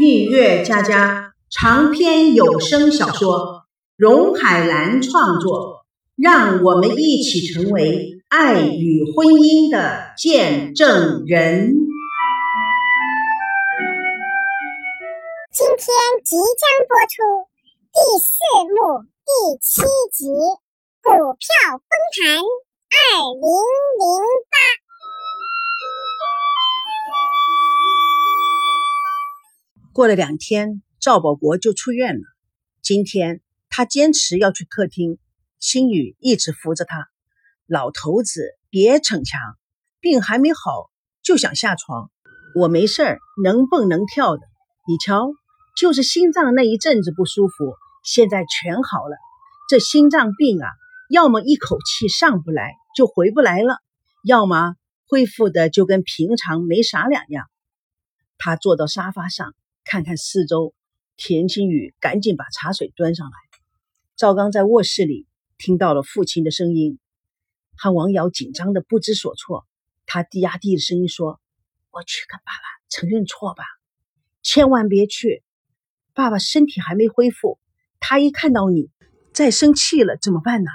蜜月佳佳长篇有声小说，荣海兰创作。让我们一起成为爱与婚姻的见证人。今天即将播出第四幕第七集《股票崩盘二零零八》。过了两天，赵保国就出院了。今天他坚持要去客厅，星宇一直扶着他。老头子，别逞强，病还没好就想下床。我没事儿，能蹦能跳的。你瞧，就是心脏那一阵子不舒服，现在全好了。这心脏病啊，要么一口气上不来就回不来了，要么恢复的就跟平常没啥两样。他坐到沙发上。看看四周，田青雨赶紧把茶水端上来。赵刚在卧室里听到了父亲的声音，汉王瑶紧张的不知所措。他低压低的声音说：“我去跟爸爸承认错吧，千万别去，爸爸身体还没恢复，他一看到你再生气了怎么办呢？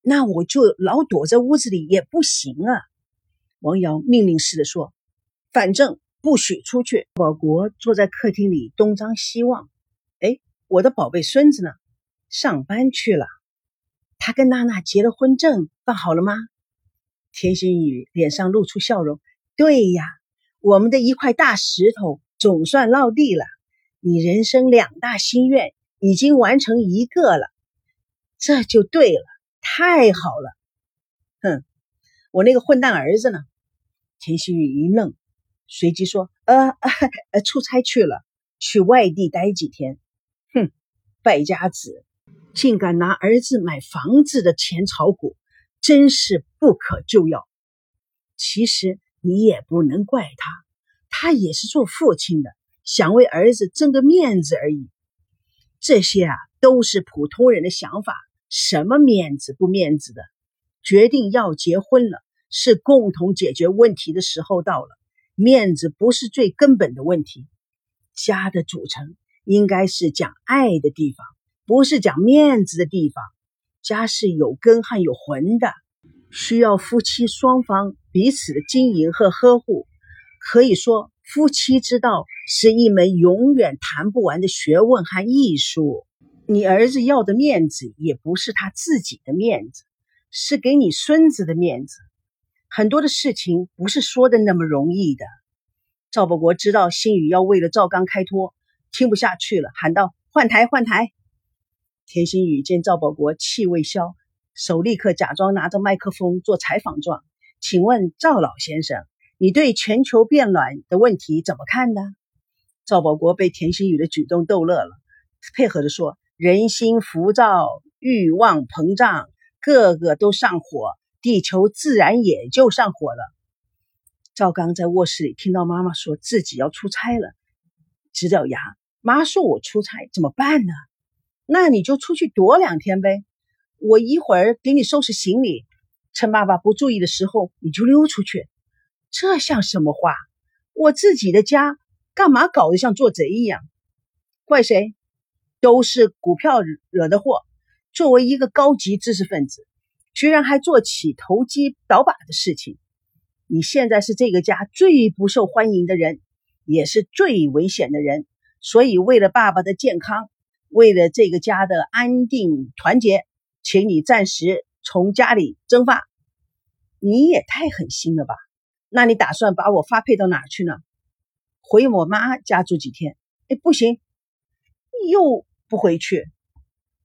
那我就老躲在屋子里也不行啊。”王瑶命令似的说：“反正。”不许出去！保国坐在客厅里东张西望。哎，我的宝贝孙子呢？上班去了。他跟娜娜结了婚证办好了吗？田心雨脸上露出笑容。对呀，我们的一块大石头总算落地了。你人生两大心愿已经完成一个了，这就对了，太好了。哼，我那个混蛋儿子呢？田心雨一愣。随即说：“呃呃，出差去了，去外地待几天。哼，败家子，竟敢拿儿子买房子的钱炒股，真是不可救药。其实你也不能怪他，他也是做父亲的，想为儿子争个面子而已。这些啊，都是普通人的想法，什么面子不面子的？决定要结婚了，是共同解决问题的时候到了。”面子不是最根本的问题，家的组成应该是讲爱的地方，不是讲面子的地方。家是有根和有魂的，需要夫妻双方彼此的经营和呵护。可以说，夫妻之道是一门永远谈不完的学问和艺术。你儿子要的面子，也不是他自己的面子，是给你孙子的面子。很多的事情不是说的那么容易的。赵保国知道新宇要为了赵刚开脱，听不下去了，喊道：“换台，换台！”田心雨见赵保国气未消，手立刻假装拿着麦克风做采访状：“请问赵老先生，你对全球变暖的问题怎么看呢？”赵保国被田心雨的举动逗乐了，配合着说：“人心浮躁，欲望膨胀，个个都上火。”地球自然也就上火了。赵刚在卧室里听到妈妈说自己要出差了，直咬牙。妈说我出差怎么办呢？那你就出去躲两天呗。我一会儿给你收拾行李，趁爸爸不注意的时候你就溜出去。这像什么话？我自己的家，干嘛搞得像做贼一样？怪谁？都是股票惹的祸。作为一个高级知识分子。居然还做起投机倒把的事情！你现在是这个家最不受欢迎的人，也是最危险的人。所以，为了爸爸的健康，为了这个家的安定团结，请你暂时从家里蒸发。你也太狠心了吧？那你打算把我发配到哪儿去呢？回我妈家住几天？哎，不行，又不回去。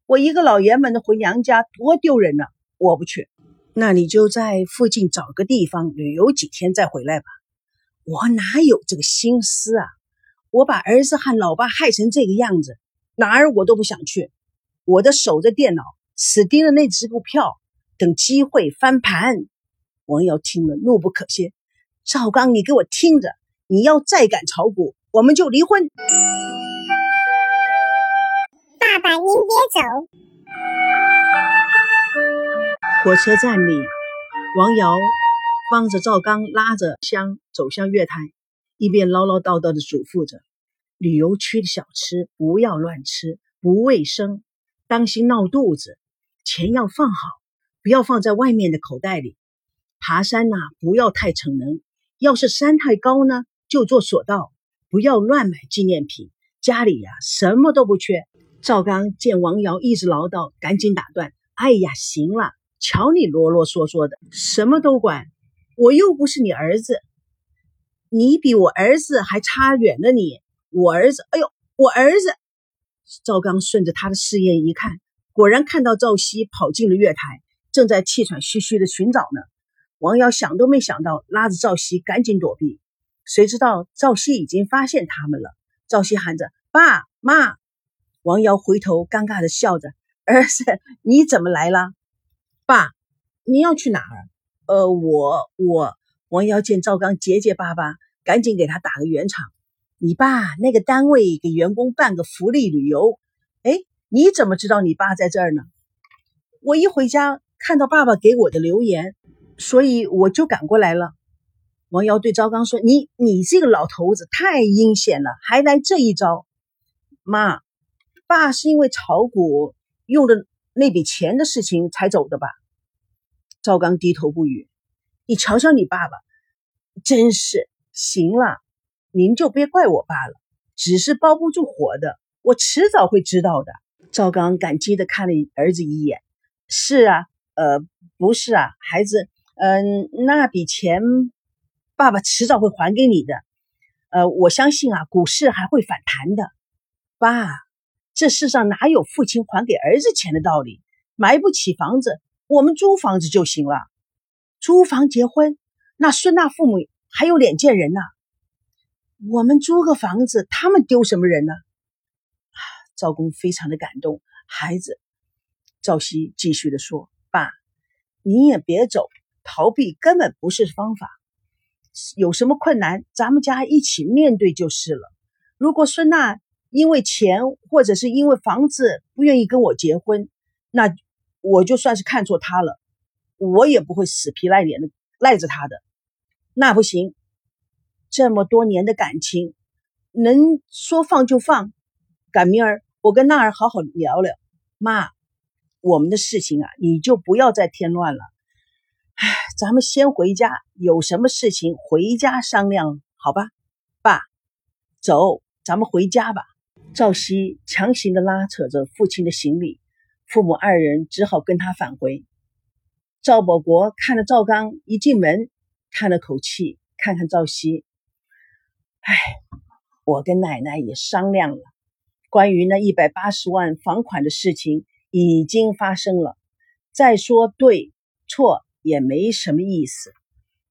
我一个老爷们的回娘家多丢人呢！我不去，那你就在附近找个地方旅游几天再回来吧。我哪有这个心思啊？我把儿子和老爸害成这个样子，哪儿我都不想去。我的守着电脑，死盯着那只股票，等机会翻盘。王瑶听了怒不可遏：“赵刚，你给我听着，你要再敢炒股，我们就离婚。”爸爸，您别走。火车站里，王瑶帮着赵刚拉着箱走向月台，一边唠唠叨叨地嘱咐着：“旅游区的小吃不要乱吃，不卫生，当心闹肚子。钱要放好，不要放在外面的口袋里。爬山呐，不要太逞能。要是山太高呢，就坐索道。不要乱买纪念品。家里呀，什么都不缺。赵刚见王瑶一直唠叨，赶紧打断：“哎呀，行了，瞧你啰啰嗦嗦的，什么都管。我又不是你儿子，你比我儿子还差远了。你，我儿子，哎呦，我儿子！”赵刚顺着他的视线一看，果然看到赵熙跑进了月台，正在气喘吁吁的寻找呢。王瑶想都没想到，拉着赵熙赶紧躲避。谁知道赵熙已经发现他们了。赵熙喊着：“爸妈！”王瑶回头，尴尬的笑着：“儿子，你怎么来了？爸，你要去哪儿？”“呃，我我。”王瑶见赵刚结结巴巴，赶紧给他打个圆场：“你爸那个单位给员工办个福利旅游。哎，你怎么知道你爸在这儿呢？”“我一回家看到爸爸给我的留言。”所以我就赶过来了。王瑶对赵刚说：“你你这个老头子太阴险了，还来这一招。”妈，爸是因为炒股用的那笔钱的事情才走的吧？赵刚低头不语。你瞧瞧你爸爸，真是行了，您就别怪我爸了，纸是包不住火的，我迟早会知道的。赵刚感激的看了儿子一眼：“是啊，呃，不是啊，孩子。”嗯，那笔钱，爸爸迟早会还给你的。呃，我相信啊，股市还会反弹的。爸，这世上哪有父亲还给儿子钱的道理？买不起房子，我们租房子就行了。租房结婚，那孙娜父母还有脸见人呢。我们租个房子，他们丢什么人呢？赵公非常的感动。孩子，赵熙继续的说：“爸，你也别走。”逃避根本不是方法，有什么困难，咱们家一起面对就是了。如果孙娜因为钱或者是因为房子不愿意跟我结婚，那我就算是看错他了，我也不会死皮赖脸的赖着他的。那不行，这么多年的感情，能说放就放。赶明儿我跟娜儿好好聊聊。妈，我们的事情啊，你就不要再添乱了。唉，咱们先回家，有什么事情回家商量，好吧？爸，走，咱们回家吧。赵熙强行的拉扯着父亲的行李，父母二人只好跟他返回。赵保国看着赵刚一进门，叹了口气，看看赵熙，唉，我跟奶奶也商量了，关于那一百八十万房款的事情已经发生了，再说对错。也没什么意思，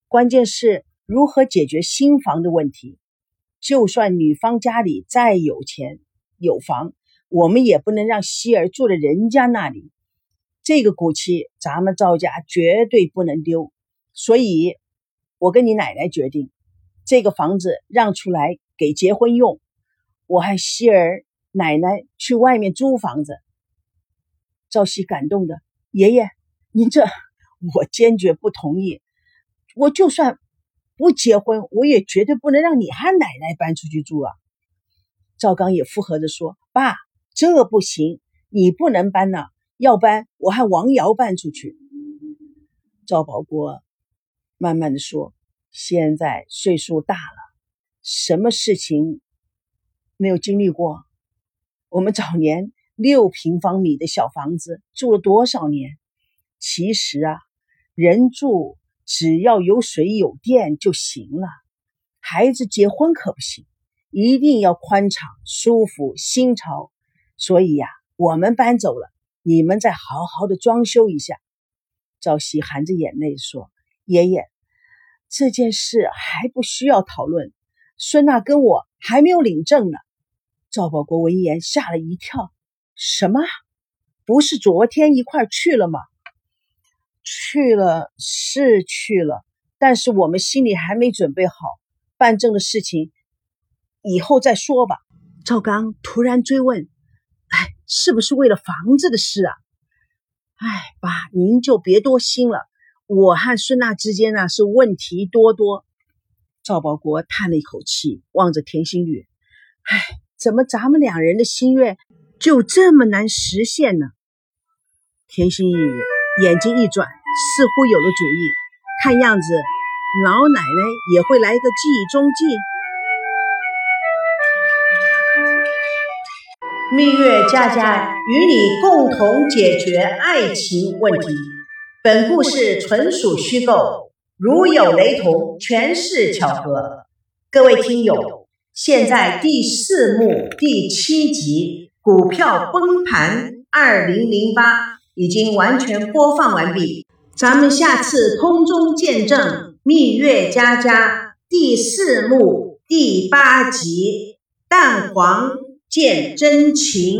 关键是如何解决新房的问题。就算女方家里再有钱有房，我们也不能让希儿住在人家那里。这个骨气，咱们赵家绝对不能丢。所以，我跟你奶奶决定，这个房子让出来给结婚用。我和希儿奶奶去外面租房子。赵熙感动的爷爷，您这。我坚决不同意。我就算不结婚，我也绝对不能让你和奶奶搬出去住啊！赵刚也附和着说：“爸，这不行，你不能搬呐，要搬我还王瑶搬出去。”赵保国慢慢的说：“现在岁数大了，什么事情没有经历过？我们早年六平方米的小房子住了多少年？其实啊。”人住只要有水有电就行了，孩子结婚可不行，一定要宽敞、舒服、新潮。所以呀，我们搬走了，你们再好好的装修一下。赵熙含着眼泪说：“爷爷，这件事还不需要讨论。孙娜跟我还没有领证呢。”赵保国闻言吓了一跳：“什么？不是昨天一块去了吗？”去了是去了，但是我们心里还没准备好办证的事情，以后再说吧。赵刚突然追问：“哎，是不是为了房子的事啊？”哎，爸，您就别多心了。我和孙娜之间呢是问题多多。赵保国叹了一口气，望着田心雨：“哎，怎么咱们两人的心愿就这么难实现呢？田心雨眼睛一转，似乎有了主意。看样子，老奶奶也会来个计中计。蜜月佳佳与你共同解决爱情问题。本故事纯属虚构，如有雷同，全是巧合。各位听友，现在第四幕第七集《股票崩盘二零零八》已经完全播放完毕，咱们下次空中见证《蜜月佳佳》第四幕第八集《蛋黄见真情》。